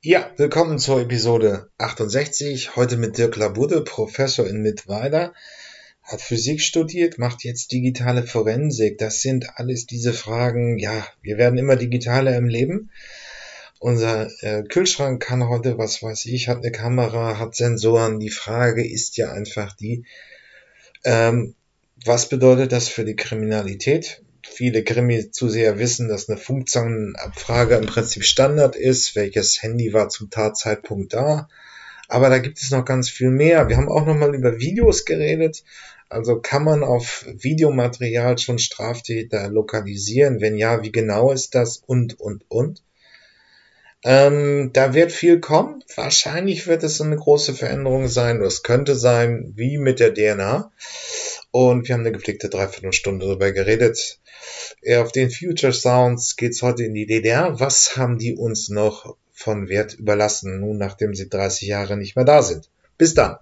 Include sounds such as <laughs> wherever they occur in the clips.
Ja, willkommen zur Episode 68. Heute mit Dirk Labude, Professor in Mittweida, hat Physik studiert, macht jetzt digitale Forensik. Das sind alles diese Fragen. Ja, wir werden immer digitaler im Leben. Unser äh, Kühlschrank kann heute, was weiß ich, hat eine Kamera, hat Sensoren. Die Frage ist ja einfach die, ähm, was bedeutet das für die Kriminalität? Viele Krimi-Zuseher wissen, dass eine Funktionabfrage im Prinzip Standard ist. Welches Handy war zum Tatzeitpunkt da? Aber da gibt es noch ganz viel mehr. Wir haben auch nochmal über Videos geredet. Also kann man auf Videomaterial schon Straftäter lokalisieren? Wenn ja, wie genau ist das? Und, und, und. Ähm, da wird viel kommen. Wahrscheinlich wird es eine große Veränderung sein. es könnte sein, wie mit der DNA. Und wir haben eine gepflegte Dreiviertelstunde darüber geredet. Auf den Future Sounds geht's heute in die DDR. Was haben die uns noch von Wert überlassen, nun nachdem sie 30 Jahre nicht mehr da sind? Bis dann.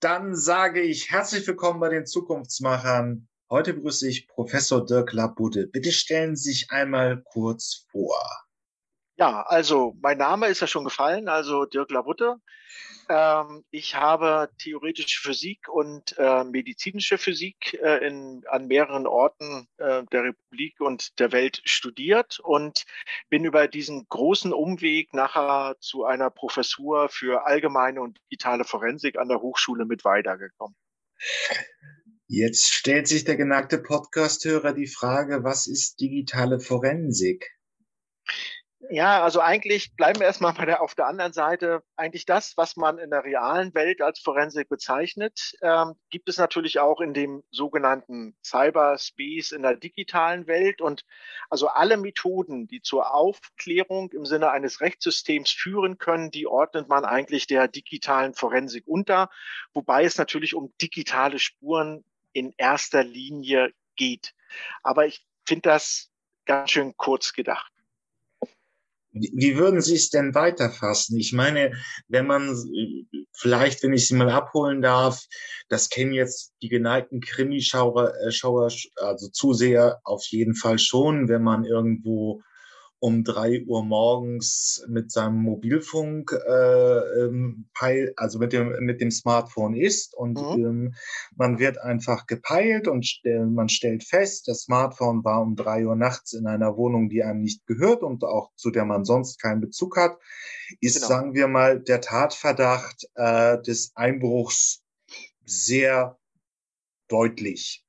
Dann sage ich herzlich willkommen bei den Zukunftsmachern. Heute begrüße ich Professor Dirk Labude. Bitte stellen Sie sich einmal kurz vor. Ja, also mein Name ist ja schon gefallen, also Dirk Labutte. Ähm, ich habe theoretische Physik und äh, medizinische Physik äh, in, an mehreren Orten äh, der Republik und der Welt studiert und bin über diesen großen Umweg nachher zu einer Professur für allgemeine und digitale Forensik an der Hochschule mit weitergekommen. Jetzt stellt sich der geneigte Podcasthörer die Frage, was ist digitale Forensik? Ja, also eigentlich bleiben wir erstmal bei der, auf der anderen Seite. Eigentlich das, was man in der realen Welt als Forensik bezeichnet, ähm, gibt es natürlich auch in dem sogenannten Cyberspace in der digitalen Welt. Und also alle Methoden, die zur Aufklärung im Sinne eines Rechtssystems führen können, die ordnet man eigentlich der digitalen Forensik unter. Wobei es natürlich um digitale Spuren in erster Linie geht. Aber ich finde das ganz schön kurz gedacht. Wie würden Sie es denn weiterfassen? Ich meine, wenn man, vielleicht, wenn ich Sie mal abholen darf, das kennen jetzt die geneigten Krimischauer, äh, Schauer, also Zuseher auf jeden Fall schon, wenn man irgendwo um drei Uhr morgens mit seinem Mobilfunk, äh, ähm, also mit dem, mit dem Smartphone ist und mhm. ähm, man wird einfach gepeilt und st man stellt fest, das Smartphone war um drei Uhr nachts in einer Wohnung, die einem nicht gehört und auch zu der man sonst keinen Bezug hat, ist, genau. sagen wir mal, der Tatverdacht äh, des Einbruchs sehr deutlich.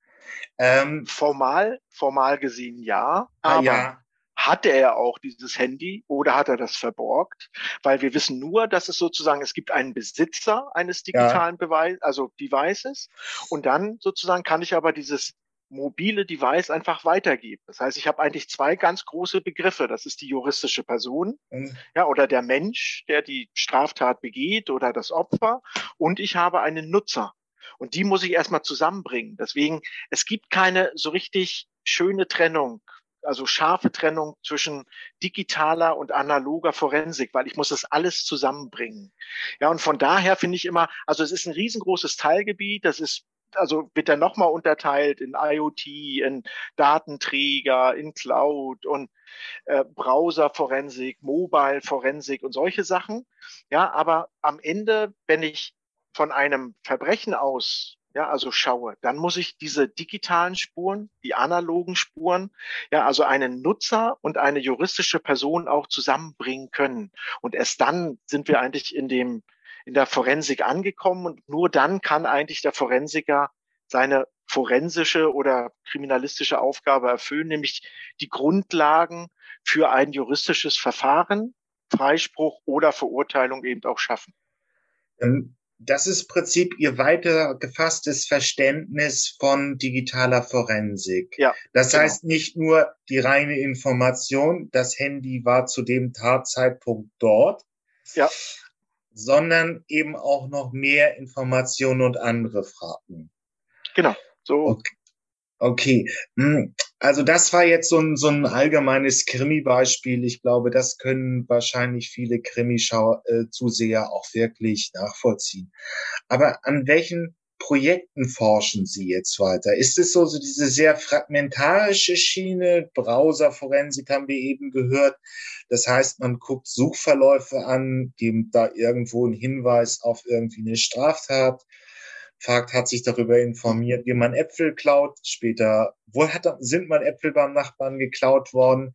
Ähm, formal, formal gesehen ja, ah, aber ja hatte er auch dieses Handy oder hat er das verborgt? Weil wir wissen nur, dass es sozusagen, es gibt einen Besitzer eines digitalen ja. Beweis, also Devices. Und dann sozusagen kann ich aber dieses mobile Device einfach weitergeben. Das heißt, ich habe eigentlich zwei ganz große Begriffe. Das ist die juristische Person, mhm. ja, oder der Mensch, der die Straftat begeht oder das Opfer. Und ich habe einen Nutzer. Und die muss ich erstmal zusammenbringen. Deswegen, es gibt keine so richtig schöne Trennung also scharfe Trennung zwischen digitaler und analoger Forensik, weil ich muss das alles zusammenbringen. Ja, und von daher finde ich immer, also es ist ein riesengroßes Teilgebiet, das ist also wird er nochmal unterteilt in IoT, in Datenträger, in Cloud und äh, Browser-Forensik, Mobile-Forensik und solche Sachen. Ja, aber am Ende, wenn ich von einem Verbrechen aus ja, also schaue, dann muss ich diese digitalen Spuren, die analogen Spuren, ja, also einen Nutzer und eine juristische Person auch zusammenbringen können. Und erst dann sind wir eigentlich in dem, in der Forensik angekommen und nur dann kann eigentlich der Forensiker seine forensische oder kriminalistische Aufgabe erfüllen, nämlich die Grundlagen für ein juristisches Verfahren, Freispruch oder Verurteilung eben auch schaffen. Das ist im Prinzip Ihr weiter gefasstes Verständnis von digitaler Forensik. Ja, das genau. heißt nicht nur die reine Information, das Handy war zu dem Tatzeitpunkt dort, ja. sondern eben auch noch mehr Informationen und andere Fragen. Genau, so. Okay. Okay, hm, also das war jetzt so ein, so ein allgemeines Krimi-Beispiel. Ich glaube, das können wahrscheinlich viele Krimi-Zuseher auch wirklich nachvollziehen. Aber an welchen Projekten forschen Sie jetzt weiter? Ist es so, so diese sehr fragmentarische Schiene? Browserforensik haben wir eben gehört. Das heißt, man guckt Suchverläufe an, gibt da irgendwo einen Hinweis auf irgendwie eine Straftat, fragt, hat sich darüber informiert, wie man Äpfel klaut. Später, wo hat, sind mal Äpfel beim Nachbarn geklaut worden?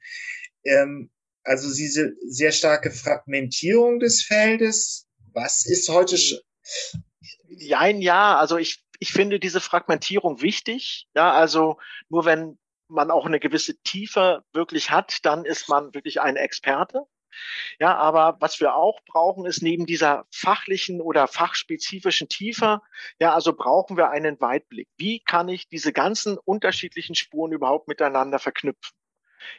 Ähm, also diese sehr starke Fragmentierung des Feldes. Was ist heute? Ja, ein ja. Also ich, ich finde diese Fragmentierung wichtig. Ja, also nur wenn man auch eine gewisse Tiefe wirklich hat, dann ist man wirklich ein Experte. Ja, aber was wir auch brauchen, ist neben dieser fachlichen oder fachspezifischen Tiefe, ja, also brauchen wir einen Weitblick. Wie kann ich diese ganzen unterschiedlichen Spuren überhaupt miteinander verknüpfen?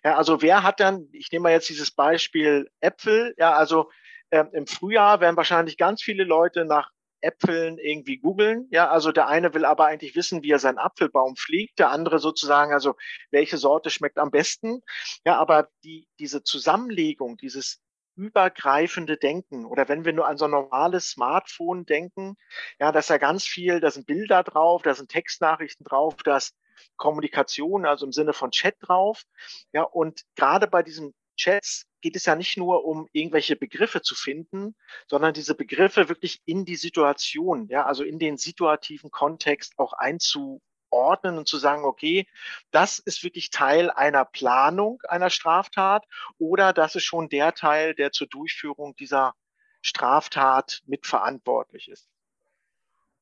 Ja, also wer hat dann, ich nehme mal jetzt dieses Beispiel Äpfel, ja, also äh, im Frühjahr werden wahrscheinlich ganz viele Leute nach Äpfeln irgendwie googeln. Ja, also der eine will aber eigentlich wissen, wie er seinen Apfelbaum pflegt, der andere sozusagen, also welche Sorte schmeckt am besten. Ja, aber die, diese Zusammenlegung, dieses übergreifende Denken oder wenn wir nur an so ein normales Smartphone denken, ja, da ist ja ganz viel, da sind Bilder drauf, da sind Textnachrichten drauf, da ist Kommunikation, also im Sinne von Chat drauf. Ja, und gerade bei diesen Chats geht es ja nicht nur um irgendwelche Begriffe zu finden, sondern diese Begriffe wirklich in die Situation, ja, also in den situativen Kontext auch einzuordnen und zu sagen, okay, das ist wirklich Teil einer Planung einer Straftat oder das ist schon der Teil, der zur Durchführung dieser Straftat mitverantwortlich ist.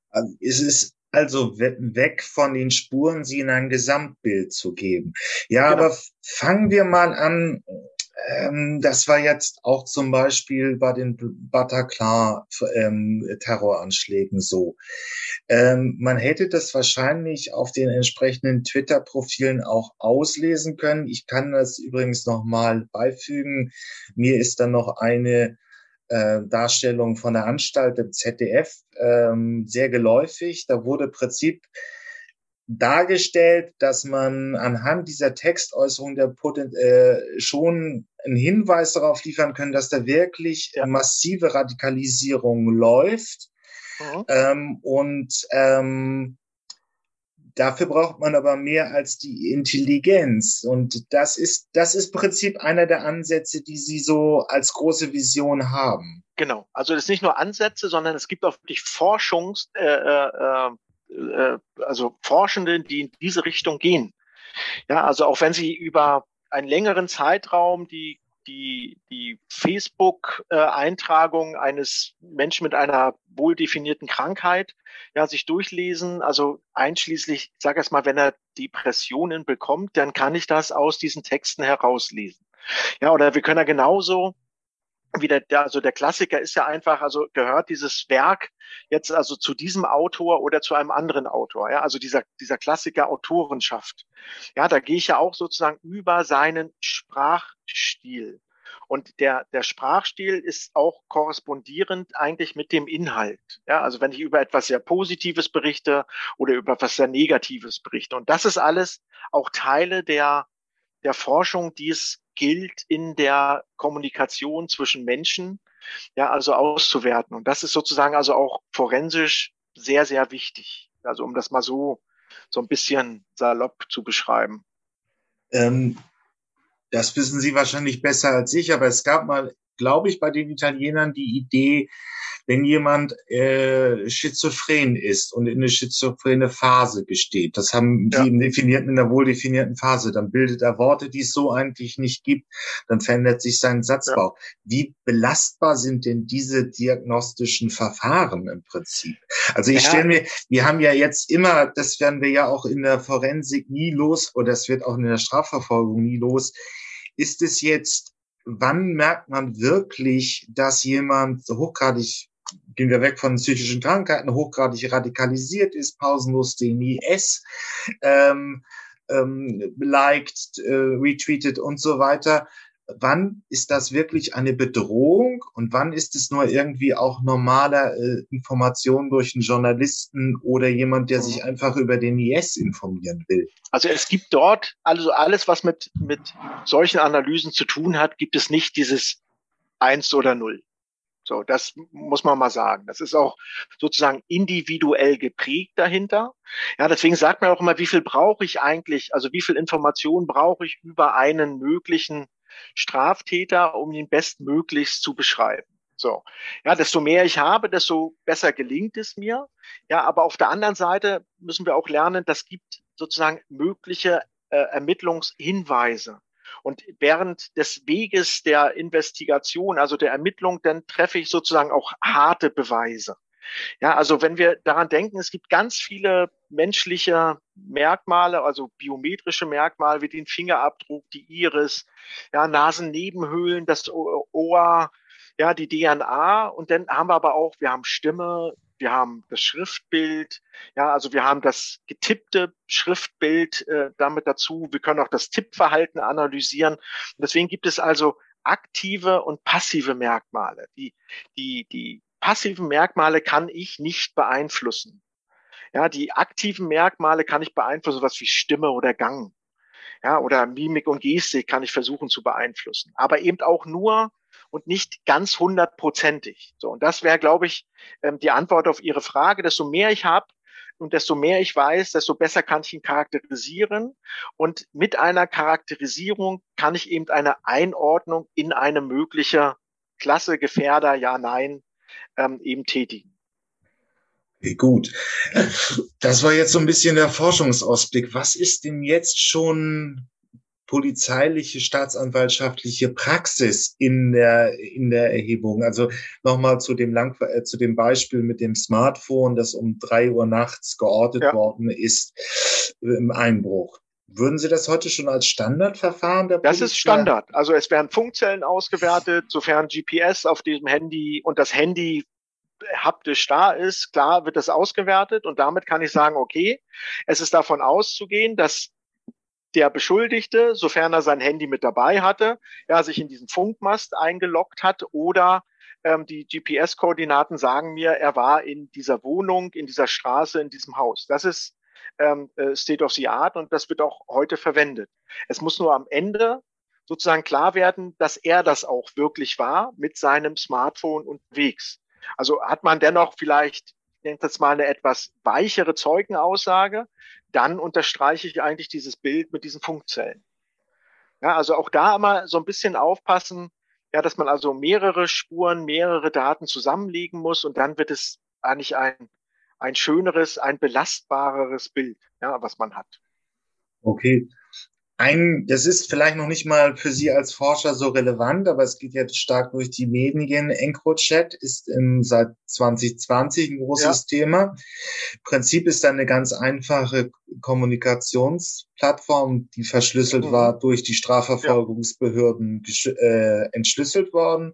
Also ist es also weg von den Spuren, sie in ein Gesamtbild zu geben. Ja, genau. aber fangen wir mal an, ähm, das war jetzt auch zum Beispiel bei den Bataclan-Terroranschlägen ähm, so. Ähm, man hätte das wahrscheinlich auf den entsprechenden Twitter-Profilen auch auslesen können. Ich kann das übrigens nochmal beifügen. Mir ist dann noch eine äh, Darstellung von der Anstalt im ZDF ähm, sehr geläufig. Da wurde im Prinzip dargestellt, dass man anhand dieser Textäußerung der Poten äh, schon einen Hinweis darauf liefern können, dass da wirklich ja. massive Radikalisierung läuft. Mhm. Ähm, und ähm, dafür braucht man aber mehr als die Intelligenz. Und das ist, das ist im Prinzip einer der Ansätze, die Sie so als große Vision haben. Genau. Also das ist nicht nur Ansätze, sondern es gibt auch wirklich Forschungs, äh, äh, äh, also Forschende, die in diese Richtung gehen. Ja, also auch wenn sie über einen längeren Zeitraum die die, die Facebook-Eintragung eines Menschen mit einer wohl definierten Krankheit ja, sich durchlesen, also einschließlich, ich sage es mal, wenn er Depressionen bekommt, dann kann ich das aus diesen Texten herauslesen. Ja, oder wir können ja genauso wieder der, also der Klassiker ist ja einfach, also gehört dieses Werk jetzt also zu diesem Autor oder zu einem anderen Autor, ja, also dieser, dieser Klassiker Autorenschaft. Ja, da gehe ich ja auch sozusagen über seinen Sprachstil. Und der, der Sprachstil ist auch korrespondierend eigentlich mit dem Inhalt. Ja, also wenn ich über etwas sehr Positives berichte oder über etwas sehr Negatives berichte. Und das ist alles auch Teile der, der Forschung, die es gilt in der Kommunikation zwischen Menschen, ja, also auszuwerten. Und das ist sozusagen also auch forensisch sehr, sehr wichtig. Also um das mal so, so ein bisschen salopp zu beschreiben. Ähm, das wissen Sie wahrscheinlich besser als ich, aber es gab mal, glaube ich, bei den Italienern die Idee, wenn jemand äh, schizophren ist und in eine schizophrene Phase gesteht, das haben ja. die im definierten, in der wohl definierten Phase, dann bildet er Worte, die es so eigentlich nicht gibt, dann verändert sich sein Satzbau. Ja. Wie belastbar sind denn diese diagnostischen Verfahren im Prinzip? Also ich ja. stelle mir, wir haben ja jetzt immer, das werden wir ja auch in der Forensik nie los, oder das wird auch in der Strafverfolgung nie los, ist es jetzt wann merkt man wirklich, dass jemand hochgradig gehen wir weg von psychischen Krankheiten, hochgradig radikalisiert ist, pausenlos den IS ähm, ähm, liked, äh, retweetet und so weiter. Wann ist das wirklich eine Bedrohung und wann ist es nur irgendwie auch normaler äh, Information durch einen Journalisten oder jemand, der sich mhm. einfach über den IS informieren will? Also es gibt dort, also alles, was mit, mit solchen Analysen zu tun hat, gibt es nicht dieses Eins oder Null So, das muss man mal sagen. Das ist auch sozusagen individuell geprägt dahinter. Ja, deswegen sagt man auch immer, wie viel brauche ich eigentlich, also wie viel Information brauche ich über einen möglichen Straftäter, um ihn bestmöglichst zu beschreiben. So. Ja, desto mehr ich habe, desto besser gelingt es mir. Ja, aber auf der anderen Seite müssen wir auch lernen, das gibt sozusagen mögliche äh, Ermittlungshinweise. Und während des Weges der Investigation, also der Ermittlung, dann treffe ich sozusagen auch harte Beweise. Ja, also wenn wir daran denken, es gibt ganz viele menschliche Merkmale, also biometrische Merkmale wie den Fingerabdruck, die Iris, ja, Nasennebenhöhlen, das Ohr, ja, die DNA und dann haben wir aber auch, wir haben Stimme, wir haben das Schriftbild, ja, also wir haben das getippte Schriftbild äh, damit dazu. Wir können auch das Tippverhalten analysieren. Und deswegen gibt es also aktive und passive Merkmale. Die, die, die passiven Merkmale kann ich nicht beeinflussen. Ja, die aktiven Merkmale kann ich beeinflussen, was wie Stimme oder Gang. Ja, oder Mimik und Gestik kann ich versuchen zu beeinflussen. Aber eben auch nur und nicht ganz hundertprozentig. So, und das wäre, glaube ich, ähm, die Antwort auf Ihre Frage. Desto mehr ich habe und desto mehr ich weiß, desto besser kann ich ihn charakterisieren. Und mit einer Charakterisierung kann ich eben eine Einordnung in eine mögliche Klasse, Gefährder, ja, nein, ähm, eben tätigen. Okay, gut. Das war jetzt so ein bisschen der Forschungsausblick. Was ist denn jetzt schon polizeiliche, staatsanwaltschaftliche Praxis in der, in der Erhebung. Also nochmal zu dem Lang äh, zu dem Beispiel mit dem Smartphone, das um drei Uhr nachts geortet ja. worden ist im Einbruch. Würden Sie das heute schon als Standardverfahren der Polizei? Das ist Standard. Also es werden Funkzellen ausgewertet, sofern GPS auf diesem Handy und das Handy haptisch da ist, klar wird das ausgewertet und damit kann ich sagen, okay, es ist davon auszugehen, dass der Beschuldigte, sofern er sein Handy mit dabei hatte, ja, sich in diesen Funkmast eingeloggt hat oder ähm, die GPS-Koordinaten sagen mir, er war in dieser Wohnung, in dieser Straße, in diesem Haus. Das ist ähm, äh, State of the Art und das wird auch heute verwendet. Es muss nur am Ende sozusagen klar werden, dass er das auch wirklich war mit seinem Smartphone unterwegs. Also hat man dennoch vielleicht nenne jetzt mal eine etwas weichere Zeugenaussage, dann unterstreiche ich eigentlich dieses Bild mit diesen Funkzellen. Ja, also auch da immer so ein bisschen aufpassen, ja, dass man also mehrere Spuren, mehrere Daten zusammenlegen muss und dann wird es eigentlich ein, ein schöneres, ein belastbareres Bild, ja, was man hat. Okay ein, das ist vielleicht noch nicht mal für Sie als Forscher so relevant, aber es geht jetzt stark durch die Medien. EncroChat ist im, seit 2020 ein großes ja. Thema. Im Prinzip ist da eine ganz einfache Kommunikationsplattform, die verschlüsselt mhm. war, durch die Strafverfolgungsbehörden äh, entschlüsselt worden.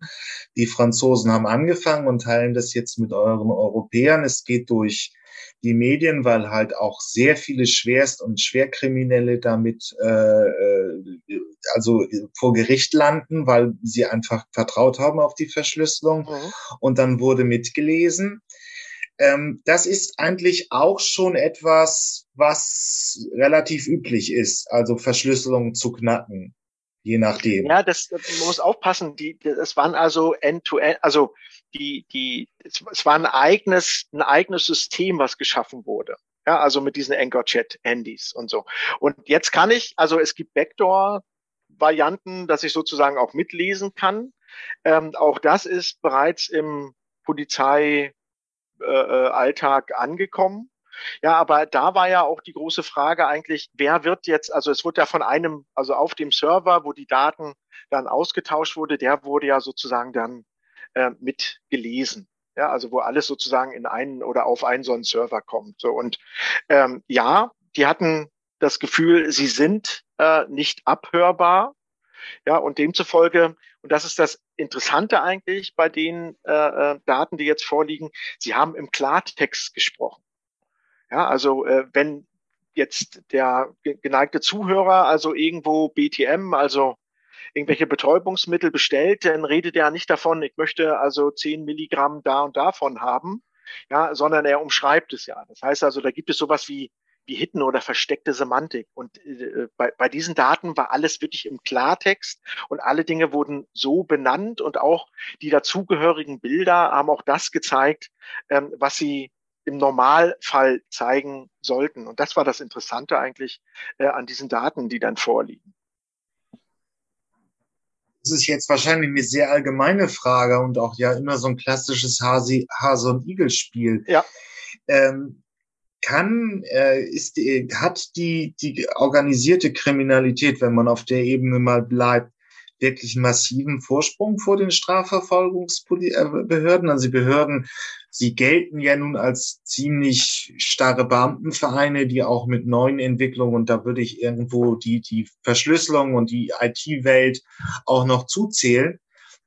Die Franzosen haben angefangen und teilen das jetzt mit euren Europäern. Es geht durch die Medien, weil halt auch sehr viele Schwerst- und Schwerkriminelle damit äh, äh, also vor Gericht landen, weil sie einfach vertraut haben auf die Verschlüsselung. Mhm. Und dann wurde mitgelesen. Ähm, das ist eigentlich auch schon etwas, was relativ üblich ist, also Verschlüsselung zu knacken je nachdem. Ja, das, man muss aufpassen. Die, das waren also end-to-end, -end, also die, die, es war ein eigenes, ein eigenes System, was geschaffen wurde. Ja, also mit diesen Anchor-Chat-Handys und so. Und jetzt kann ich, also es gibt Backdoor-Varianten, dass ich sozusagen auch mitlesen kann. Ähm, auch das ist bereits im Polizeialltag äh, angekommen. Ja, aber da war ja auch die große Frage eigentlich, wer wird jetzt, also es wurde ja von einem, also auf dem Server, wo die Daten dann ausgetauscht wurde, der wurde ja sozusagen dann äh, mit gelesen. Ja, also wo alles sozusagen in einen oder auf einen so einen Server kommt. So und ähm, ja, die hatten das Gefühl, sie sind äh, nicht abhörbar. Ja, und demzufolge, und das ist das Interessante eigentlich bei den äh, äh Daten, die jetzt vorliegen, sie haben im Klartext gesprochen. Ja, also äh, wenn jetzt der geneigte Zuhörer also irgendwo BTM, also irgendwelche Betäubungsmittel bestellt, dann redet er nicht davon, ich möchte also zehn Milligramm da und davon haben, ja, sondern er umschreibt es ja. Das heißt also, da gibt es sowas wie wie Hidden oder versteckte Semantik. Und äh, bei, bei diesen Daten war alles wirklich im Klartext und alle Dinge wurden so benannt und auch die dazugehörigen Bilder haben auch das gezeigt, ähm, was sie im Normalfall zeigen sollten. Und das war das Interessante eigentlich äh, an diesen Daten, die dann vorliegen. Das ist jetzt wahrscheinlich eine sehr allgemeine Frage und auch ja immer so ein klassisches Hase, Hase und Igel-Spiel. Ja. Ähm, kann, äh, ist, äh, hat die, die organisierte Kriminalität, wenn man auf der Ebene mal bleibt, wirklich massiven Vorsprung vor den Strafverfolgungsbehörden. Also die Behörden, sie gelten ja nun als ziemlich starre Beamtenvereine, die auch mit neuen Entwicklungen, und da würde ich irgendwo die, die Verschlüsselung und die IT-Welt auch noch zuzählen.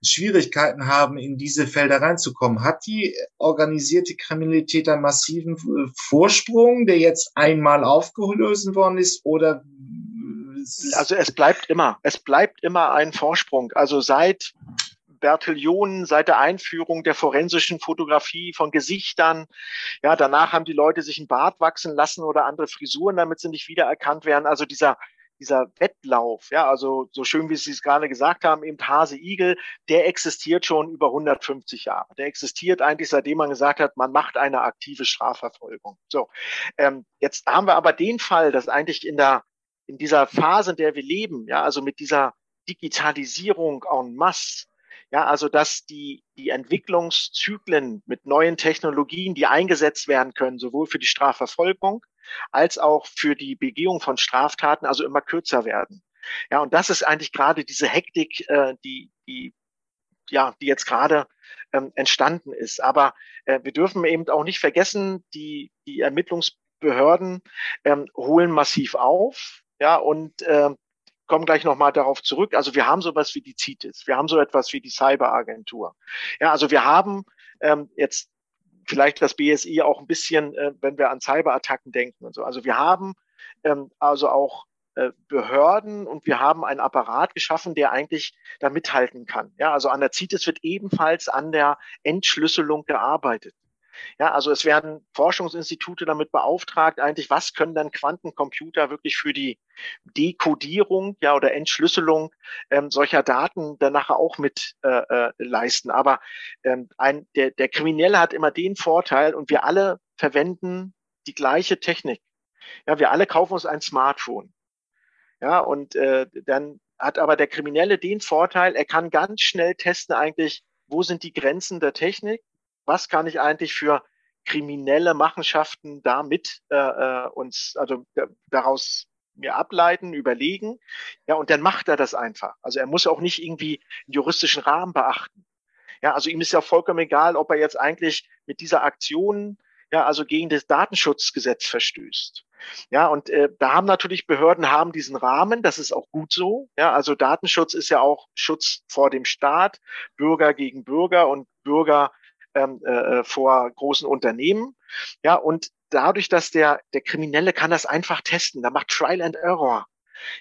Schwierigkeiten haben, in diese Felder reinzukommen. Hat die organisierte Kriminalität einen massiven Vorsprung, der jetzt einmal aufgelöst worden ist, oder also es bleibt immer, es bleibt immer ein Vorsprung. Also seit Bertillionen, seit der Einführung der forensischen Fotografie von Gesichtern. Ja, danach haben die Leute sich ein Bart wachsen lassen oder andere Frisuren, damit sie nicht wiedererkannt werden. Also dieser dieser Wettlauf, ja, also so schön wie Sie es gerade gesagt haben, eben Hase Igel, der existiert schon über 150 Jahre. Der existiert eigentlich seitdem man gesagt hat, man macht eine aktive Strafverfolgung. So, ähm, jetzt haben wir aber den Fall, dass eigentlich in der in dieser Phase, in der wir leben, ja, also mit dieser Digitalisierung en masse, ja, also dass die, die Entwicklungszyklen mit neuen Technologien, die eingesetzt werden können, sowohl für die Strafverfolgung als auch für die Begehung von Straftaten, also immer kürzer werden. Ja, und das ist eigentlich gerade diese Hektik, äh, die, die, ja, die jetzt gerade ähm, entstanden ist. Aber äh, wir dürfen eben auch nicht vergessen, die, die Ermittlungsbehörden ähm, holen massiv auf. Ja, und äh, kommen gleich nochmal darauf zurück. Also wir haben sowas wie die CITES, wir haben so etwas wie die Cyberagentur. Ja, also wir haben ähm, jetzt vielleicht das BSI auch ein bisschen, äh, wenn wir an Cyberattacken denken und so. Also wir haben ähm, also auch äh, Behörden und wir haben einen Apparat geschaffen, der eigentlich da mithalten kann. Ja, also an der CITES wird ebenfalls an der Entschlüsselung gearbeitet. Ja, also es werden Forschungsinstitute damit beauftragt, eigentlich, was können dann Quantencomputer wirklich für die Dekodierung, ja, oder Entschlüsselung ähm, solcher Daten dann nachher auch mit äh, äh, leisten. Aber ähm, ein, der, der Kriminelle hat immer den Vorteil und wir alle verwenden die gleiche Technik. Ja, wir alle kaufen uns ein Smartphone. Ja, und äh, dann hat aber der Kriminelle den Vorteil, er kann ganz schnell testen eigentlich, wo sind die Grenzen der Technik was kann ich eigentlich für kriminelle Machenschaften damit äh, äh uns, also daraus mir ableiten, überlegen. Ja, und dann macht er das einfach. Also er muss auch nicht irgendwie einen juristischen Rahmen beachten. Ja, also ihm ist ja vollkommen egal, ob er jetzt eigentlich mit dieser Aktion ja also gegen das Datenschutzgesetz verstößt. Ja, und äh, da haben natürlich Behörden haben diesen Rahmen, das ist auch gut so. Ja, also Datenschutz ist ja auch Schutz vor dem Staat, Bürger gegen Bürger und Bürger ähm, äh, vor großen Unternehmen. Ja, und dadurch, dass der, der Kriminelle kann das einfach testen, da macht Trial and Error.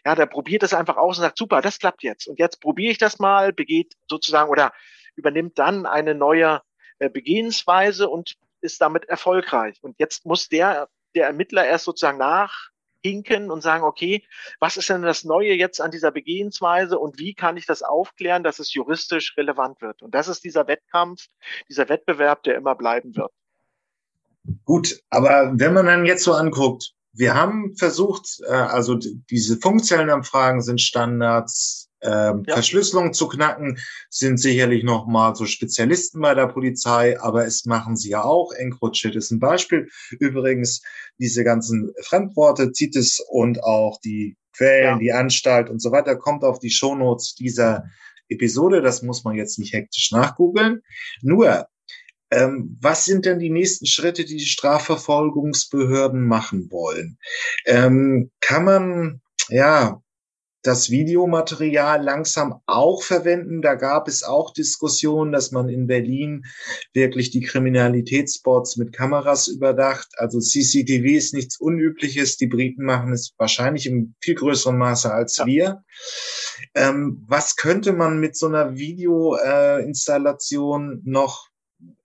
Ja, der probiert das einfach aus und sagt, super, das klappt jetzt. Und jetzt probiere ich das mal, begeht sozusagen oder übernimmt dann eine neue äh, Begehensweise und ist damit erfolgreich. Und jetzt muss der, der Ermittler erst sozusagen nach, hinken und sagen, okay, was ist denn das Neue jetzt an dieser Begehensweise und wie kann ich das aufklären, dass es juristisch relevant wird? Und das ist dieser Wettkampf, dieser Wettbewerb, der immer bleiben wird. Gut, aber wenn man dann jetzt so anguckt, wir haben versucht, äh, also diese funktionellen Anfragen sind Standards, ähm, ja. Verschlüsselung zu knacken, sind sicherlich nochmal so Spezialisten bei der Polizei, aber es machen sie ja auch. EncroChat ist ein Beispiel. Übrigens, diese ganzen Fremdworte, CITES und auch die Quellen, ja. die Anstalt und so weiter, kommt auf die Shownotes dieser Episode. Das muss man jetzt nicht hektisch nachgoogeln. Nur, ähm, was sind denn die nächsten Schritte, die die Strafverfolgungsbehörden machen wollen? Ähm, kann man, ja, das Videomaterial langsam auch verwenden. Da gab es auch Diskussionen, dass man in Berlin wirklich die Kriminalitätsspots mit Kameras überdacht. Also CCTV ist nichts Unübliches. Die Briten machen es wahrscheinlich im viel größeren Maße als ja. wir. Ähm, was könnte man mit so einer Videoinstallation äh, noch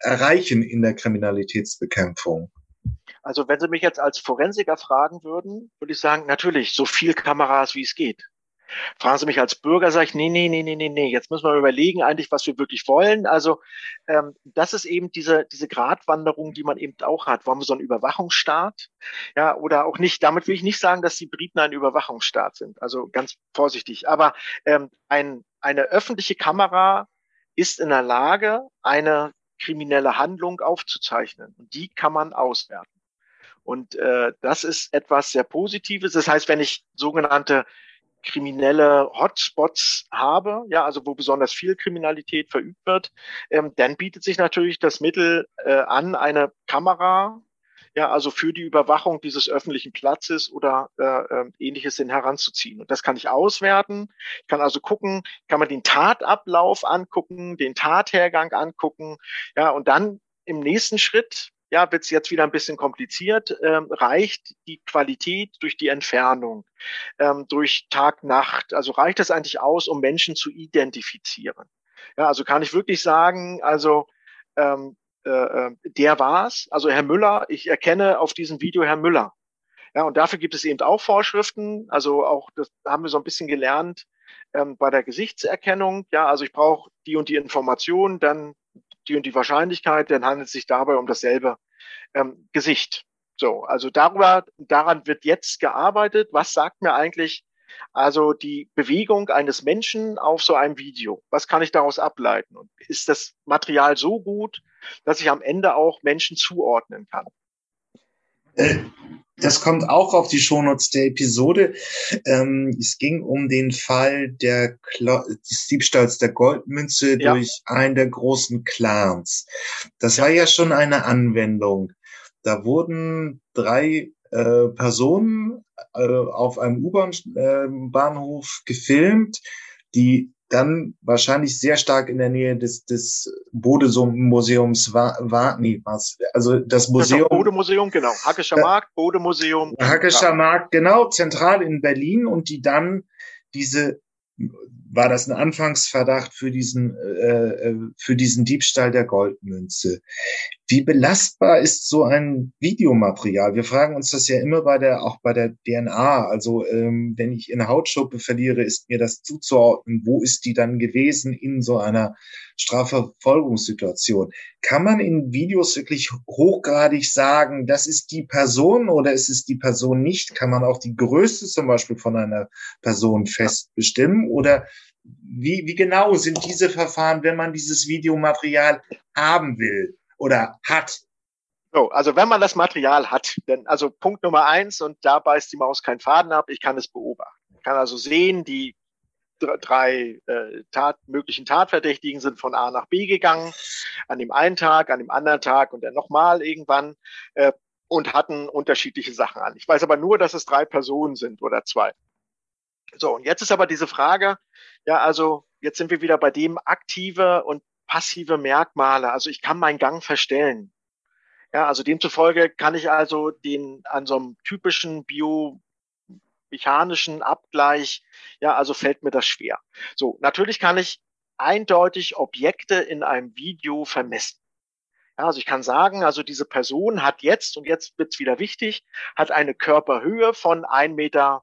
erreichen in der Kriminalitätsbekämpfung? Also wenn Sie mich jetzt als Forensiker fragen würden, würde ich sagen, natürlich, so viel Kameras, wie es geht. Fragen Sie mich als Bürger, sage ich, nee, nee, nee, nee, nee, nee, jetzt müssen wir überlegen eigentlich, was wir wirklich wollen. Also ähm, das ist eben diese, diese Gratwanderung, die man eben auch hat. Wollen wir so einen Überwachungsstaat? Ja, oder auch nicht. Damit will ich nicht sagen, dass die Briten ein Überwachungsstaat sind. Also ganz vorsichtig. Aber ähm, ein, eine öffentliche Kamera ist in der Lage, eine kriminelle Handlung aufzuzeichnen. Und die kann man auswerten. Und äh, das ist etwas sehr Positives. Das heißt, wenn ich sogenannte kriminelle Hotspots habe, ja, also wo besonders viel Kriminalität verübt wird, ähm, dann bietet sich natürlich das Mittel äh, an, eine Kamera, ja, also für die Überwachung dieses öffentlichen Platzes oder äh, äh, ähnliches hin heranzuziehen. Und das kann ich auswerten. Ich kann also gucken, kann man den Tatablauf angucken, den Tathergang angucken, ja, und dann im nächsten Schritt ja, wird es jetzt wieder ein bisschen kompliziert, ähm, reicht die Qualität durch die Entfernung, ähm, durch Tag, Nacht, also reicht das eigentlich aus, um Menschen zu identifizieren. Ja, also kann ich wirklich sagen, also ähm, äh, äh der war's, also Herr Müller, ich erkenne auf diesem Video Herr Müller. Ja, und dafür gibt es eben auch Vorschriften, also auch, das haben wir so ein bisschen gelernt, ähm, bei der Gesichtserkennung. Ja, also ich brauche die und die Information, dann die und die Wahrscheinlichkeit, dann handelt es sich dabei um dasselbe ähm, Gesicht. So, also darüber, daran wird jetzt gearbeitet. Was sagt mir eigentlich also die Bewegung eines Menschen auf so einem Video? Was kann ich daraus ableiten? Und ist das Material so gut, dass ich am Ende auch Menschen zuordnen kann? Das kommt auch auf die Shownotes der Episode. Ähm, es ging um den Fall der Kla des Diebstahls der Goldmünze ja. durch einen der großen Clans. Das ja. war ja schon eine Anwendung. Da wurden drei äh, Personen äh, auf einem U-Bahn-Bahnhof äh, gefilmt, die dann wahrscheinlich sehr stark in der Nähe des, des Bode-Museums war, war nee, was, also das Museum. Das Bode-Museum, genau. Hackescher äh, Markt, Bode-Museum. Hackescher Markt, genau, zentral in Berlin und die dann diese war das ein Anfangsverdacht für diesen, äh, äh, für diesen Diebstahl der Goldmünze. Wie belastbar ist so ein Videomaterial? Wir fragen uns das ja immer bei der, auch bei der DNA. Also ähm, wenn ich eine Hautschuppe verliere, ist mir das zuzuordnen. Wo ist die dann gewesen in so einer Strafverfolgungssituation? Kann man in Videos wirklich hochgradig sagen, das ist die Person oder ist es die Person nicht? Kann man auch die Größe zum Beispiel von einer Person fest bestimmen oder wie, wie genau sind diese Verfahren, wenn man dieses Videomaterial haben will oder hat? So, also wenn man das Material hat, denn also Punkt Nummer eins, und da beißt die Maus keinen Faden ab, ich kann es beobachten. Ich kann also sehen, die drei äh, Tat, möglichen Tatverdächtigen sind von A nach B gegangen, an dem einen Tag, an dem anderen Tag und dann nochmal irgendwann äh, und hatten unterschiedliche Sachen an. Ich weiß aber nur, dass es drei Personen sind oder zwei. So, und jetzt ist aber diese Frage, ja, also jetzt sind wir wieder bei dem aktive und passive Merkmale. Also ich kann meinen Gang verstellen. Ja, also demzufolge kann ich also den an so einem typischen biomechanischen Abgleich, ja, also fällt mir das schwer. So, natürlich kann ich eindeutig Objekte in einem Video vermessen. Ja, also ich kann sagen, also diese Person hat jetzt, und jetzt wird's wieder wichtig, hat eine Körperhöhe von 1,76 Meter.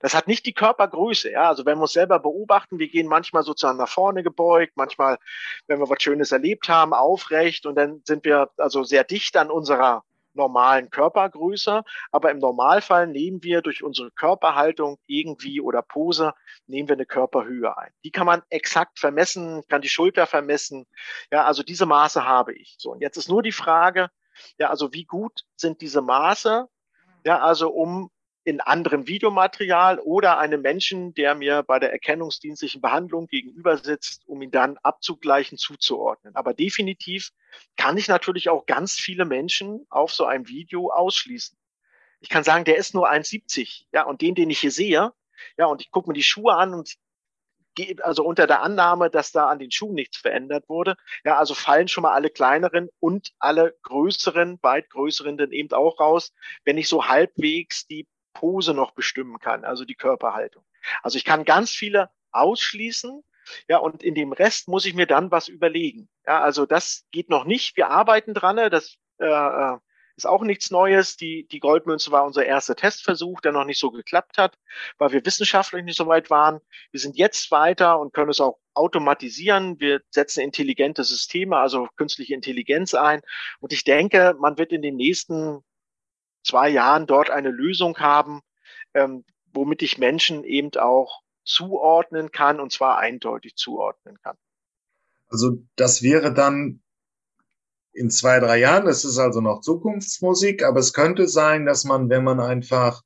Das hat nicht die Körpergröße, ja. Also wenn wir uns selber beobachten, wir gehen manchmal sozusagen nach vorne gebeugt, manchmal, wenn wir was Schönes erlebt haben, aufrecht und dann sind wir also sehr dicht an unserer normalen Körpergröße. Aber im Normalfall nehmen wir durch unsere Körperhaltung irgendwie oder Pose, nehmen wir eine Körperhöhe ein. Die kann man exakt vermessen, kann die Schulter vermessen. Ja, also diese Maße habe ich. So. Und jetzt ist nur die Frage, ja, also wie gut sind diese Maße? Ja, also um in anderem Videomaterial oder einem Menschen, der mir bei der erkennungsdienstlichen Behandlung gegenüber sitzt, um ihn dann abzugleichen, zuzuordnen. Aber definitiv kann ich natürlich auch ganz viele Menschen auf so einem Video ausschließen. Ich kann sagen, der ist nur 1,70, ja, und den, den ich hier sehe, ja, und ich gucke mir die Schuhe an und also unter der Annahme, dass da an den Schuhen nichts verändert wurde, ja, also fallen schon mal alle kleineren und alle größeren, weit größeren dann eben auch raus, wenn ich so halbwegs die Pose noch bestimmen kann, also die Körperhaltung. Also ich kann ganz viele ausschließen, ja, und in dem Rest muss ich mir dann was überlegen. Ja, also das geht noch nicht. Wir arbeiten dran. Das äh, äh ist auch nichts Neues. Die, die Goldmünze war unser erster Testversuch, der noch nicht so geklappt hat, weil wir wissenschaftlich nicht so weit waren. Wir sind jetzt weiter und können es auch automatisieren. Wir setzen intelligente Systeme, also künstliche Intelligenz ein. Und ich denke, man wird in den nächsten zwei Jahren dort eine Lösung haben, ähm, womit ich Menschen eben auch zuordnen kann und zwar eindeutig zuordnen kann. Also das wäre dann in zwei, drei Jahren, das ist also noch Zukunftsmusik, aber es könnte sein, dass man, wenn man einfach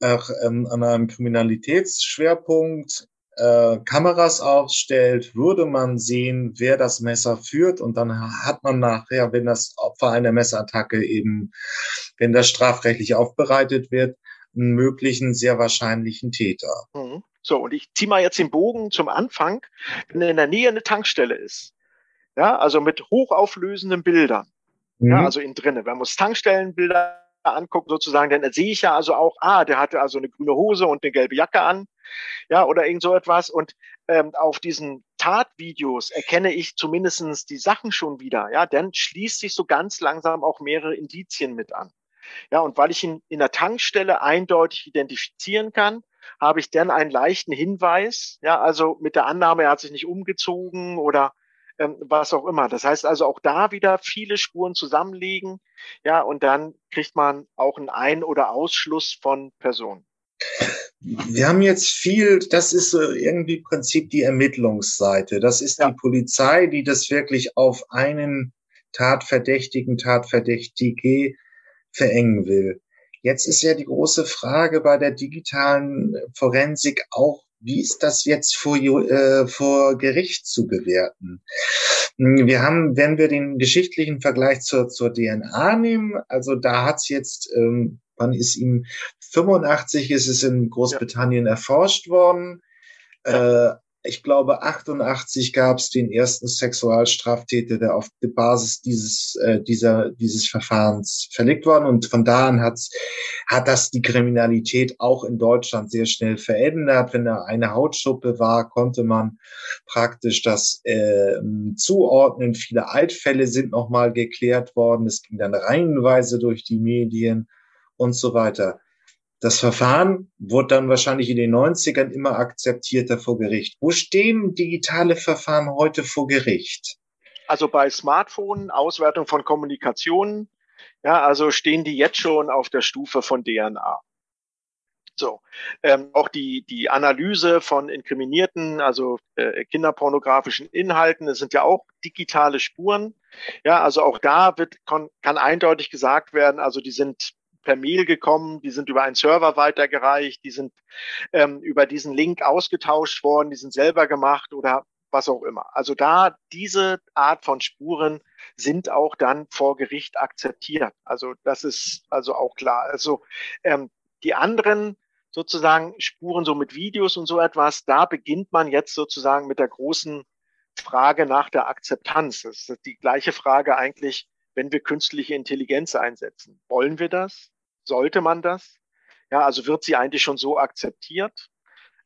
äh, ähm, an einem Kriminalitätsschwerpunkt äh, Kameras aufstellt, würde man sehen, wer das Messer führt und dann hat man nachher, wenn das Opfer einer Messerattacke eben, wenn das strafrechtlich aufbereitet wird, einen möglichen, sehr wahrscheinlichen Täter. Mhm. So, und ich ziehe mal jetzt den Bogen zum Anfang. Wenn in der Nähe eine Tankstelle ist, ja, also mit hochauflösenden Bildern, mhm. ja, also innen drinnen, wenn man uns Tankstellenbilder anguckt sozusagen, dann sehe ich ja also auch, ah, der hatte also eine grüne Hose und eine gelbe Jacke an, ja, oder irgend so etwas. Und ähm, auf diesen Tatvideos erkenne ich zumindestens die Sachen schon wieder, ja, dann schließt sich so ganz langsam auch mehrere Indizien mit an. Ja, und weil ich ihn in der Tankstelle eindeutig identifizieren kann, habe ich dann einen leichten Hinweis, ja, also mit der Annahme, er hat sich nicht umgezogen oder ähm, was auch immer. Das heißt also auch da wieder viele Spuren zusammenlegen, ja, und dann kriegt man auch einen Ein- oder Ausschluss von Personen. Wir haben jetzt viel, das ist irgendwie im Prinzip die Ermittlungsseite. Das ist ja. die Polizei, die das wirklich auf einen Tatverdächtigen, Tatverdächtige verengen will. Jetzt ist ja die große Frage bei der digitalen Forensik auch, wie ist das jetzt vor, äh, vor Gericht zu bewerten? Wir haben, wenn wir den geschichtlichen Vergleich zur, zur DNA nehmen, also da hat's jetzt, ähm, wann ist ihm 85 ist es in Großbritannien ja. erforscht worden. Ja. Äh, ich glaube, 88 gab es den ersten Sexualstraftäter, der auf der Basis dieses, äh, dieser, dieses Verfahrens verlegt worden. Und von da an hat's, hat das die Kriminalität auch in Deutschland sehr schnell verändert. Wenn da eine Hautschuppe war, konnte man praktisch das äh, zuordnen. Viele Altfälle sind nochmal geklärt worden. Es ging dann reihenweise durch die Medien und so weiter. Das Verfahren wurde dann wahrscheinlich in den 90ern immer akzeptierter vor Gericht. Wo stehen digitale Verfahren heute vor Gericht? Also bei Smartphones, Auswertung von Kommunikationen, ja, also stehen die jetzt schon auf der Stufe von DNA. So, ähm, auch die die Analyse von inkriminierten, also äh, kinderpornografischen Inhalten, das sind ja auch digitale Spuren. Ja, also auch da wird kann eindeutig gesagt werden, also die sind per Mail gekommen, die sind über einen Server weitergereicht, die sind ähm, über diesen Link ausgetauscht worden, die sind selber gemacht oder was auch immer. Also da diese Art von Spuren sind auch dann vor Gericht akzeptiert. Also das ist also auch klar. Also ähm, die anderen sozusagen Spuren so mit Videos und so etwas, da beginnt man jetzt sozusagen mit der großen Frage nach der Akzeptanz. Das ist die gleiche Frage eigentlich, wenn wir künstliche Intelligenz einsetzen. Wollen wir das? Sollte man das? Ja, also wird sie eigentlich schon so akzeptiert?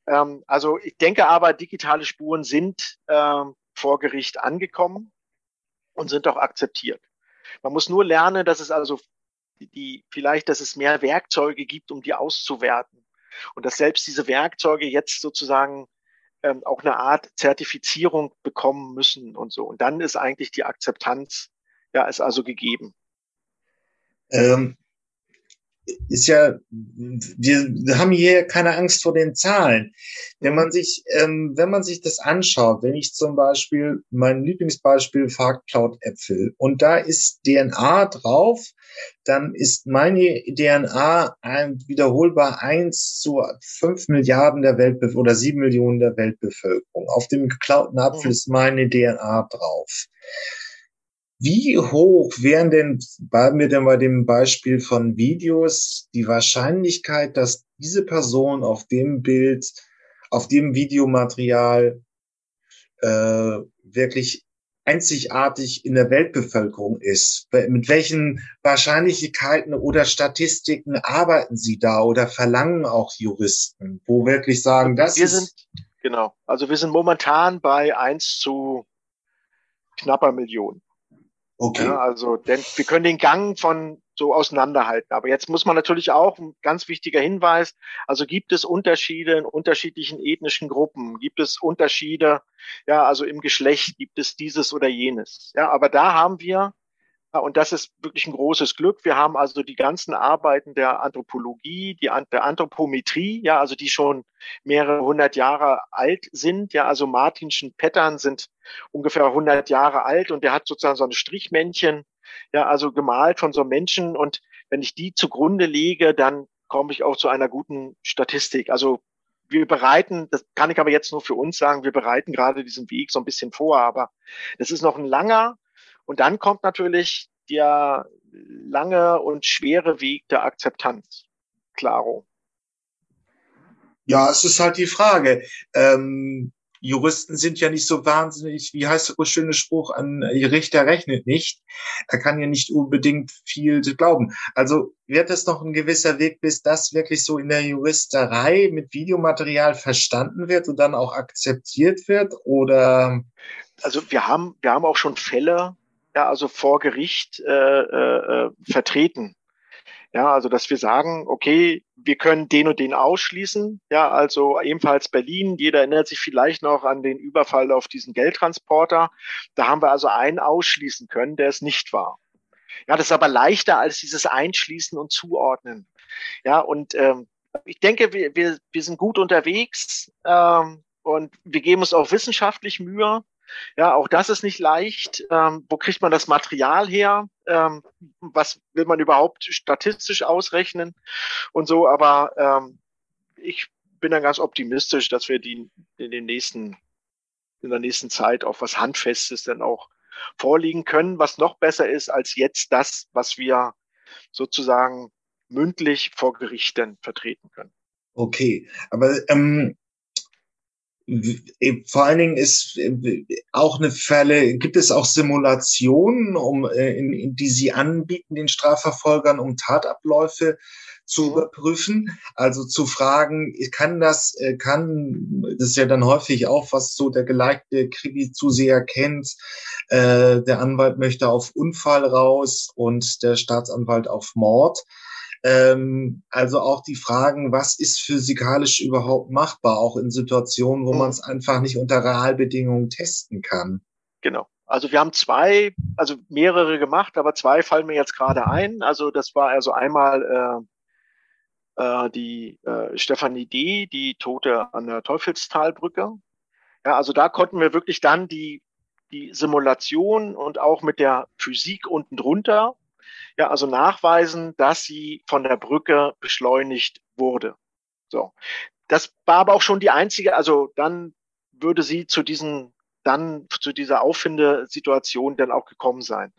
Ähm, also ich denke aber, digitale Spuren sind ähm, vor Gericht angekommen und sind auch akzeptiert. Man muss nur lernen, dass es also die, vielleicht, dass es mehr Werkzeuge gibt, um die auszuwerten. Und dass selbst diese Werkzeuge jetzt sozusagen ähm, auch eine Art Zertifizierung bekommen müssen und so. Und dann ist eigentlich die Akzeptanz ja, ist also gegeben. Ähm, ist ja, wir haben hier keine Angst vor den Zahlen. Wenn man sich, ähm, wenn man sich das anschaut, wenn ich zum Beispiel mein Lieblingsbeispiel Farbcloud-Äpfel und da ist DNA drauf, dann ist meine DNA ein, wiederholbar eins zu fünf Milliarden der Weltbevölkerung oder sieben Millionen der Weltbevölkerung. Auf dem geklauten Apfel mhm. ist meine DNA drauf. Wie hoch wären denn, bleiben wir denn bei dem Beispiel von Videos, die Wahrscheinlichkeit, dass diese Person auf dem Bild, auf dem Videomaterial äh, wirklich einzigartig in der Weltbevölkerung ist? Mit welchen Wahrscheinlichkeiten oder Statistiken arbeiten Sie da oder verlangen auch Juristen, wo wirklich sagen, das wir ist. Sind, genau. Also wir sind momentan bei eins zu knapper Million. Okay. Ja, also, denn wir können den Gang von so auseinanderhalten. Aber jetzt muss man natürlich auch, ein ganz wichtiger Hinweis, also gibt es Unterschiede in unterschiedlichen ethnischen Gruppen? Gibt es Unterschiede, ja, also im Geschlecht gibt es dieses oder jenes? Ja, aber da haben wir und das ist wirklich ein großes Glück. Wir haben also die ganzen Arbeiten der Anthropologie, die, der Anthropometrie, ja, also die schon mehrere hundert Jahre alt sind. Ja, also Martinschen Pattern sind ungefähr hundert Jahre alt und der hat sozusagen so eine Strichmännchen, ja, also gemalt von so einem Menschen. Und wenn ich die zugrunde lege, dann komme ich auch zu einer guten Statistik. Also wir bereiten, das kann ich aber jetzt nur für uns sagen, wir bereiten gerade diesen Weg so ein bisschen vor, aber das ist noch ein langer und dann kommt natürlich der lange und schwere Weg der Akzeptanz. Klaro. Ja, es ist halt die Frage. Ähm, Juristen sind ja nicht so wahnsinnig, wie heißt der schöne Spruch, ein Richter rechnet nicht. Er kann ja nicht unbedingt viel glauben. Also wird es noch ein gewisser Weg, bis das wirklich so in der Juristerei mit Videomaterial verstanden wird und dann auch akzeptiert wird? Oder? Also wir haben, wir haben auch schon Fälle, ja, also vor Gericht äh, äh, vertreten. Ja, also dass wir sagen, okay, wir können den und den ausschließen. Ja, also ebenfalls Berlin. Jeder erinnert sich vielleicht noch an den Überfall auf diesen Geldtransporter. Da haben wir also einen ausschließen können, der es nicht war. Ja, das ist aber leichter als dieses Einschließen und Zuordnen. Ja, und ähm, ich denke, wir, wir, wir sind gut unterwegs ähm, und wir geben uns auch wissenschaftlich Mühe. Ja, auch das ist nicht leicht. Ähm, wo kriegt man das Material her? Ähm, was will man überhaupt statistisch ausrechnen und so? Aber ähm, ich bin dann ganz optimistisch, dass wir die in den nächsten in der nächsten Zeit auf was Handfestes dann auch vorliegen können, was noch besser ist als jetzt das, was wir sozusagen mündlich vor Gerichten vertreten können. Okay, aber ähm, vor allen Dingen ist äh, auch eine Fälle, gibt es auch Simulationen, um, äh, in, in, die Sie anbieten, den Strafverfolgern, um Tatabläufe zu überprüfen, also zu fragen, kann das, äh, kann, das ist ja dann häufig auch, was so der geleitete Krimi-Zuseher kennt, äh, der Anwalt möchte auf Unfall raus und der Staatsanwalt auf Mord. Ähm, also auch die Fragen, was ist physikalisch überhaupt machbar, auch in Situationen, wo mhm. man es einfach nicht unter Realbedingungen testen kann. Genau. Also wir haben zwei, also mehrere gemacht, aber zwei fallen mir jetzt gerade ein. Also das war also einmal äh, äh, die äh, Stefanie D., die Tote an der Teufelstalbrücke. Ja, also da konnten wir wirklich dann die, die Simulation und auch mit der Physik unten drunter ja, also nachweisen, dass sie von der Brücke beschleunigt wurde. So. Das war aber auch schon die einzige, also dann würde sie zu diesen dann zu dieser Auffindesituation dann auch gekommen sein.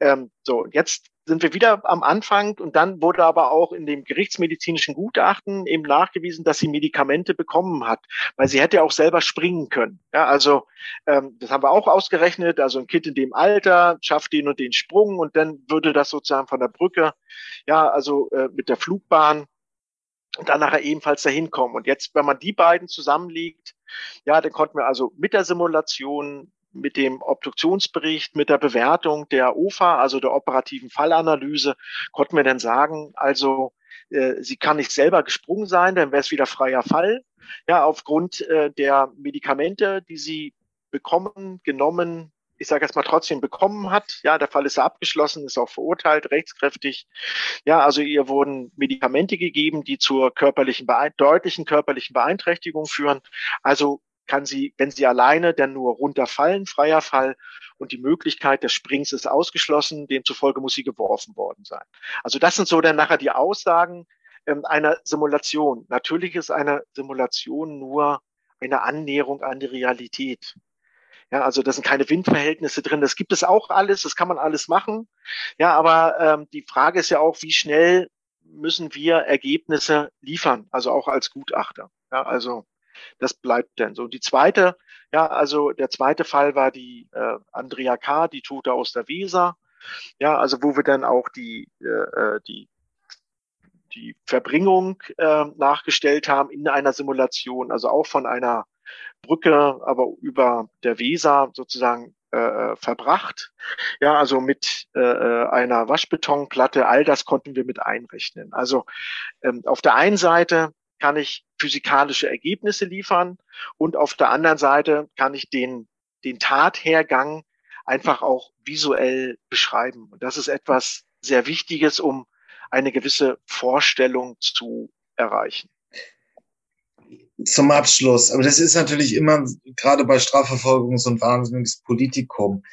Ähm, so, jetzt sind wir wieder am Anfang und dann wurde aber auch in dem gerichtsmedizinischen Gutachten eben nachgewiesen, dass sie Medikamente bekommen hat, weil sie hätte auch selber springen können. Ja, also ähm, das haben wir auch ausgerechnet. Also ein Kind in dem Alter schafft den und den Sprung und dann würde das sozusagen von der Brücke, ja, also äh, mit der Flugbahn und dann nachher ebenfalls dahin kommen. Und jetzt, wenn man die beiden zusammenlegt, ja, dann konnten wir also mit der Simulation mit dem Obduktionsbericht, mit der Bewertung der OFA, also der operativen Fallanalyse, konnten wir dann sagen, also äh, sie kann nicht selber gesprungen sein, dann wäre es wieder freier Fall. Ja, aufgrund äh, der Medikamente, die sie bekommen, genommen, ich sage jetzt mal trotzdem bekommen hat. Ja, der Fall ist abgeschlossen, ist auch verurteilt, rechtskräftig. Ja, also ihr wurden Medikamente gegeben, die zur körperlichen deutlichen körperlichen Beeinträchtigung führen. Also kann sie, wenn sie alleine dann nur runterfallen, freier Fall und die Möglichkeit des Springs ist ausgeschlossen, demzufolge muss sie geworfen worden sein. Also das sind so dann nachher die Aussagen ähm, einer Simulation. Natürlich ist eine Simulation nur eine Annäherung an die Realität. Ja, also da sind keine Windverhältnisse drin. Das gibt es auch alles, das kann man alles machen. Ja, aber ähm, die Frage ist ja auch, wie schnell müssen wir Ergebnisse liefern, also auch als Gutachter. Ja, also das bleibt denn so. Die zweite, ja, also der zweite Fall war die äh, Andrea K., die Tote aus der Weser. Ja, also wo wir dann auch die, äh, äh, die, die Verbringung äh, nachgestellt haben in einer Simulation, also auch von einer Brücke, aber über der Weser sozusagen äh, verbracht. Ja, also mit äh, äh, einer Waschbetonplatte, all das konnten wir mit einrechnen. Also ähm, auf der einen Seite kann ich physikalische Ergebnisse liefern und auf der anderen Seite kann ich den, den Tathergang einfach auch visuell beschreiben. Und das ist etwas sehr Wichtiges, um eine gewisse Vorstellung zu erreichen zum Abschluss, aber das ist natürlich immer gerade bei Strafverfolgung so ein wahnsinniges Politikum.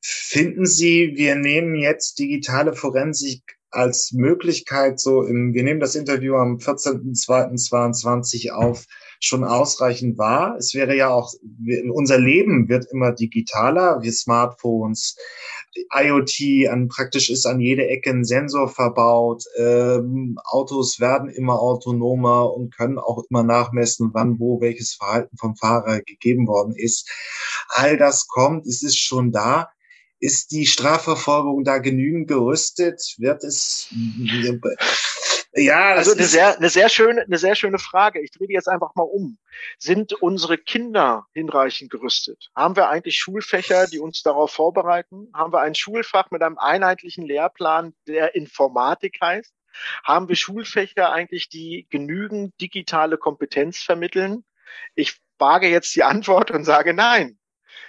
Finden Sie, wir nehmen jetzt digitale Forensik als Möglichkeit so im, wir nehmen das Interview am 14.02.22 auf, schon ausreichend wahr. Es wäre ja auch, unser Leben wird immer digitaler, wir Smartphones, IoT, an, praktisch ist an jede Ecke ein Sensor verbaut, ähm, Autos werden immer autonomer und können auch immer nachmessen, wann, wo, welches Verhalten vom Fahrer gegeben worden ist. All das kommt, es ist schon da. Ist die Strafverfolgung da genügend gerüstet? Wird es ja, also eine sehr, eine sehr schöne, eine sehr schöne Frage. Ich drehe die jetzt einfach mal um. Sind unsere Kinder hinreichend gerüstet? Haben wir eigentlich Schulfächer, die uns darauf vorbereiten? Haben wir ein Schulfach mit einem einheitlichen Lehrplan, der Informatik heißt? Haben wir Schulfächer eigentlich, die genügend digitale Kompetenz vermitteln? Ich wage jetzt die Antwort und sage nein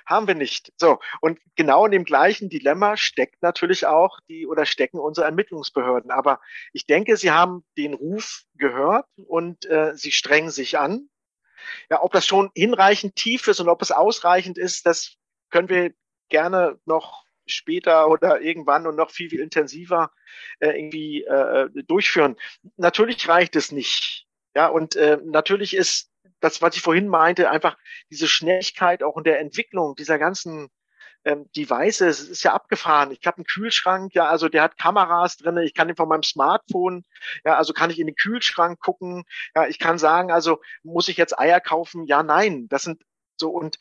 haben wir nicht. So. Und genau in dem gleichen Dilemma steckt natürlich auch die oder stecken unsere Ermittlungsbehörden. Aber ich denke, sie haben den Ruf gehört und äh, sie strengen sich an. Ja, ob das schon hinreichend tief ist und ob es ausreichend ist, das können wir gerne noch später oder irgendwann und noch viel, viel intensiver äh, irgendwie äh, durchführen. Natürlich reicht es nicht. Ja, und äh, natürlich ist das, was ich vorhin meinte, einfach diese Schnelligkeit auch in der Entwicklung dieser ganzen ähm, Devices ist ja abgefahren. Ich habe einen Kühlschrank, ja, also der hat Kameras drin. Ich kann den von meinem Smartphone, ja, also kann ich in den Kühlschrank gucken. Ja, ich kann sagen, also muss ich jetzt Eier kaufen? Ja, nein. Das sind so und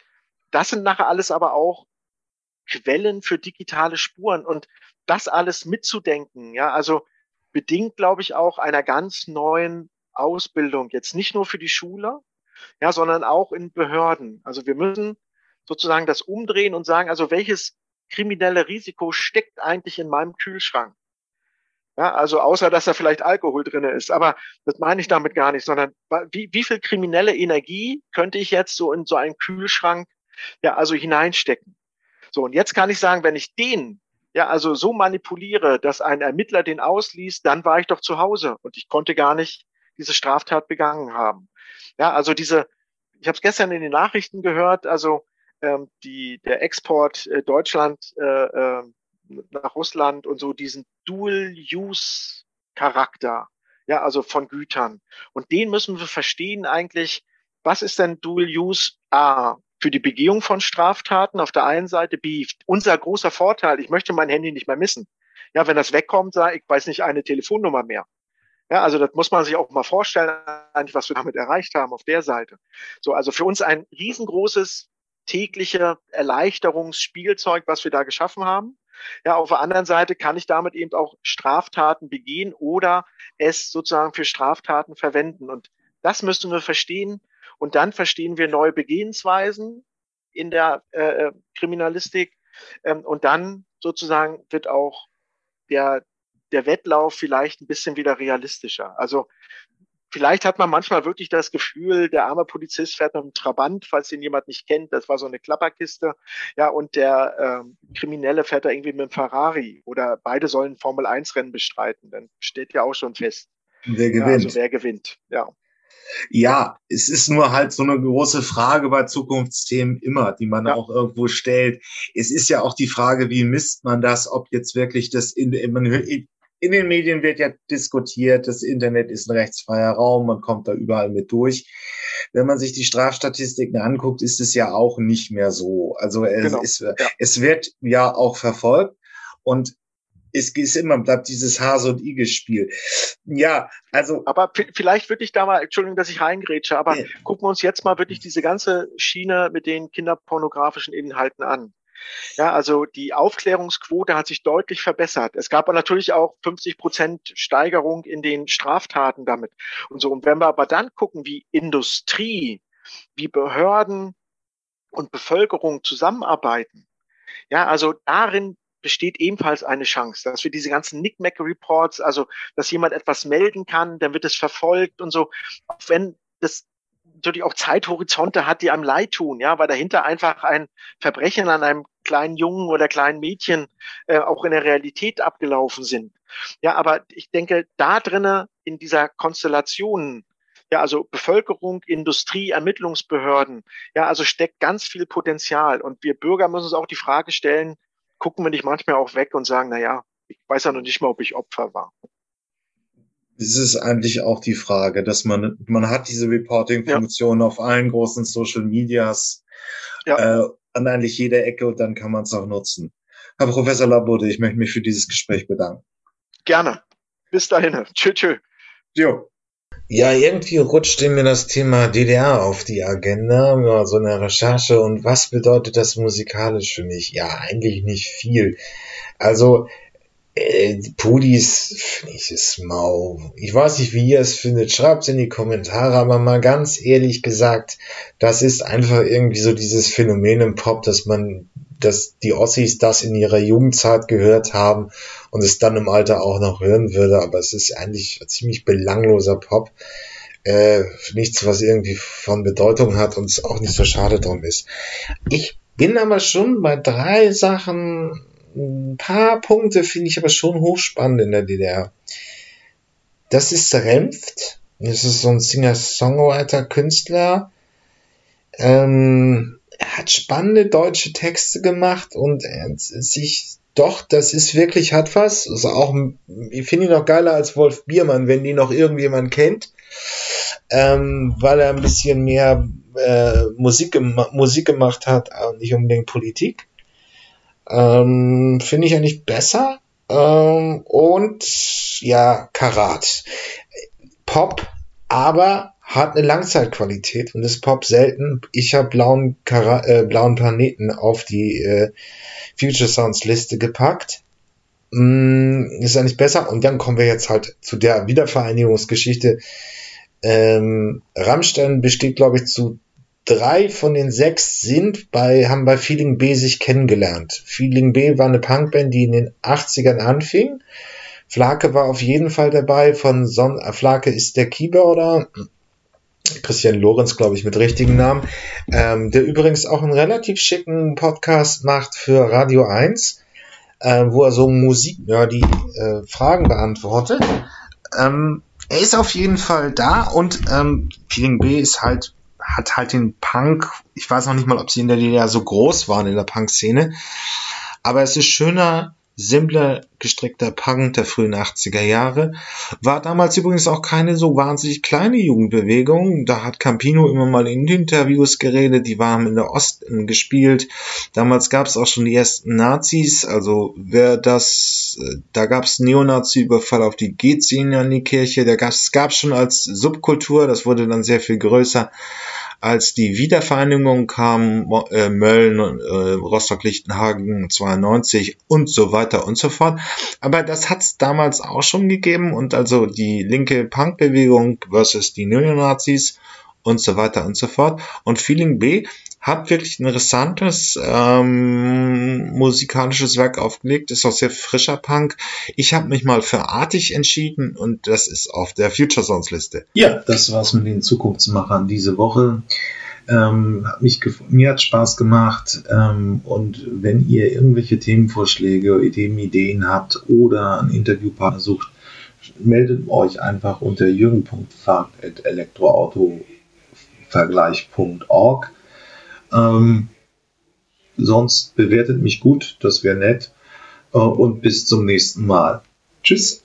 das sind nachher alles aber auch Quellen für digitale Spuren und das alles mitzudenken. Ja, also bedingt, glaube ich, auch einer ganz neuen Ausbildung jetzt nicht nur für die Schule, ja, sondern auch in Behörden. Also wir müssen sozusagen das umdrehen und sagen, also welches kriminelle Risiko steckt eigentlich in meinem Kühlschrank? Ja, also außer dass da vielleicht Alkohol drinne ist, aber das meine ich damit gar nicht, sondern wie, wie viel kriminelle Energie könnte ich jetzt so in so einen Kühlschrank ja also hineinstecken? So und jetzt kann ich sagen, wenn ich den ja also so manipuliere, dass ein Ermittler den ausliest, dann war ich doch zu Hause und ich konnte gar nicht diese Straftat begangen haben. Ja, also diese, ich habe es gestern in den Nachrichten gehört, also ähm, die, der Export äh, Deutschland äh, äh, nach Russland und so diesen Dual-Use-Charakter, ja, also von Gütern. Und den müssen wir verstehen eigentlich, was ist denn Dual-Use? A, für die Begehung von Straftaten auf der einen Seite, B, unser großer Vorteil, ich möchte mein Handy nicht mehr missen. Ja, wenn das wegkommt, sage ich weiß nicht eine Telefonnummer mehr. Ja, also das muss man sich auch mal vorstellen, eigentlich, was wir damit erreicht haben auf der Seite. So, also für uns ein riesengroßes tägliche Erleichterungsspielzeug, was wir da geschaffen haben. Ja, auf der anderen Seite kann ich damit eben auch Straftaten begehen oder es sozusagen für Straftaten verwenden. Und das müssen wir verstehen. Und dann verstehen wir neue Begehensweisen in der äh, äh Kriminalistik. Ähm, und dann sozusagen wird auch der, der Wettlauf vielleicht ein bisschen wieder realistischer. Also vielleicht hat man manchmal wirklich das Gefühl, der arme Polizist fährt mit einem Trabant, falls ihn jemand nicht kennt. Das war so eine Klapperkiste. Ja, und der ähm, Kriminelle fährt da irgendwie mit einem Ferrari oder beide sollen Formel 1 Rennen bestreiten. Dann steht ja auch schon fest. Wer gewinnt? Ja, also wer gewinnt, ja. Ja, es ist nur halt so eine große Frage bei Zukunftsthemen immer, die man ja. auch irgendwo stellt. Es ist ja auch die Frage, wie misst man das, ob jetzt wirklich das in, man in den Medien wird ja diskutiert, das Internet ist ein rechtsfreier Raum, man kommt da überall mit durch. Wenn man sich die Strafstatistiken anguckt, ist es ja auch nicht mehr so. Also es, genau. es, ja. es wird ja auch verfolgt und es ist immer, bleibt dieses Hase- und Igel-Spiel. Ja, also. Aber vielleicht würde ich da mal, Entschuldigung, dass ich reingrätsche, aber ja. gucken wir uns jetzt mal wirklich diese ganze Schiene mit den kinderpornografischen Inhalten an. Ja, also die Aufklärungsquote hat sich deutlich verbessert. Es gab natürlich auch 50 Prozent Steigerung in den Straftaten damit und so. Und wenn wir aber dann gucken, wie Industrie, wie Behörden und Bevölkerung zusammenarbeiten, Ja, also darin besteht ebenfalls eine Chance, dass wir diese ganzen Nickmack-Reports, also dass jemand etwas melden kann, dann wird es verfolgt und so, auch wenn das natürlich auch Zeithorizonte hat, die einem leid tun, ja, weil dahinter einfach ein Verbrechen an einem kleinen Jungen oder kleinen Mädchen äh, auch in der Realität abgelaufen sind. Ja, aber ich denke, da drinnen in dieser Konstellation, ja, also Bevölkerung, Industrie, Ermittlungsbehörden, ja, also steckt ganz viel Potenzial. Und wir Bürger müssen uns auch die Frage stellen, gucken wir nicht manchmal auch weg und sagen, na ja, ich weiß ja noch nicht mal, ob ich Opfer war. Das ist eigentlich auch die Frage, dass man, man hat diese Reporting-Funktion ja. auf allen großen Social Medias ja. äh, an eigentlich jeder Ecke und dann kann man es auch nutzen. Herr Professor Labode, ich möchte mich für dieses Gespräch bedanken. Gerne. Bis dahin. <laughs> Tschö, tschö. Jo. Ja, irgendwie rutschte mir das Thema DDR auf die Agenda, ja, so eine Recherche. Und was bedeutet das musikalisch für mich? Ja, eigentlich nicht viel. Also, äh, Pudis finde ich es mau. Ich weiß nicht, wie ihr es findet. Schreibt's in die Kommentare, aber mal ganz ehrlich gesagt, das ist einfach irgendwie so dieses Phänomen im Pop, dass man, dass die Ossis das in ihrer Jugendzeit gehört haben und es dann im Alter auch noch hören würde, aber es ist eigentlich ziemlich belangloser Pop. Äh, nichts, was irgendwie von Bedeutung hat und es auch nicht so schade drum ist. Ich bin aber schon bei drei Sachen ein paar Punkte finde ich aber schon hochspannend in der DDR. Das ist Renft. Das ist so ein Singer-Songwriter-Künstler. Ähm, er hat spannende deutsche Texte gemacht und er sich doch, das ist wirklich, hat was. Also auch, ich finde ihn noch geiler als Wolf Biermann, wenn die noch irgendjemand kennt. Ähm, weil er ein bisschen mehr äh, Musik, Musik gemacht hat, nicht unbedingt Politik. Ähm, Finde ich eigentlich besser. Ähm, und ja, Karat. Pop, aber hat eine Langzeitqualität und ist Pop selten. Ich habe blauen, äh, blauen Planeten auf die äh, Future Sounds Liste gepackt. Mm, ist eigentlich besser. Und dann kommen wir jetzt halt zu der Wiedervereinigungsgeschichte. Ähm, Rammstein besteht, glaube ich, zu drei von den sechs sind bei, haben bei Feeling B sich kennengelernt. Feeling B war eine Punkband, die in den 80ern anfing. Flake war auf jeden Fall dabei. Von Son äh, Flake ist der Keyboarder. Christian Lorenz, glaube ich, mit richtigen Namen, ähm, der übrigens auch einen relativ schicken Podcast macht für Radio 1, äh, wo er so Musik, ja, die äh, Fragen beantwortet. Ähm, er ist auf jeden Fall da und ähm, Feeling B ist halt hat halt den Punk, ich weiß noch nicht mal, ob sie in der DDR so groß waren in der Punk-Szene, aber es ist schöner, simpler, gestrickter Punk der frühen 80er Jahre. War damals übrigens auch keine so wahnsinnig kleine Jugendbewegung. Da hat Campino immer mal in Interviews geredet, die waren in der Ost gespielt. Damals gab es auch schon die ersten Nazis, also wer das, äh, da gab es Neonazi-Überfall auf die G-Szene an die Kirche, da gab es schon als Subkultur, das wurde dann sehr viel größer als die Wiedervereinigung kam, äh, Mölln, äh, Rostock-Lichtenhagen 92 und so weiter und so fort. Aber das hat es damals auch schon gegeben und also die linke Punkbewegung versus die Neonazis und so weiter und so fort. Und Feeling B hat wirklich ein interessantes ähm, musikalisches Werk aufgelegt, ist auch sehr frischer Punk. Ich habe mich mal für Artig entschieden und das ist auf der Future Sounds Liste. Ja, das war's mit den Zukunftsmachern diese Woche. Ähm, hat mich mir hat Spaß gemacht ähm, und wenn ihr irgendwelche Themenvorschläge, Ideen, Ideen habt oder einen Interviewpartner sucht, meldet euch einfach unter jürgen.fahrt.elektroautovergleich.org. Ähm, sonst bewertet mich gut, das wäre nett. Äh, und bis zum nächsten Mal. Tschüss.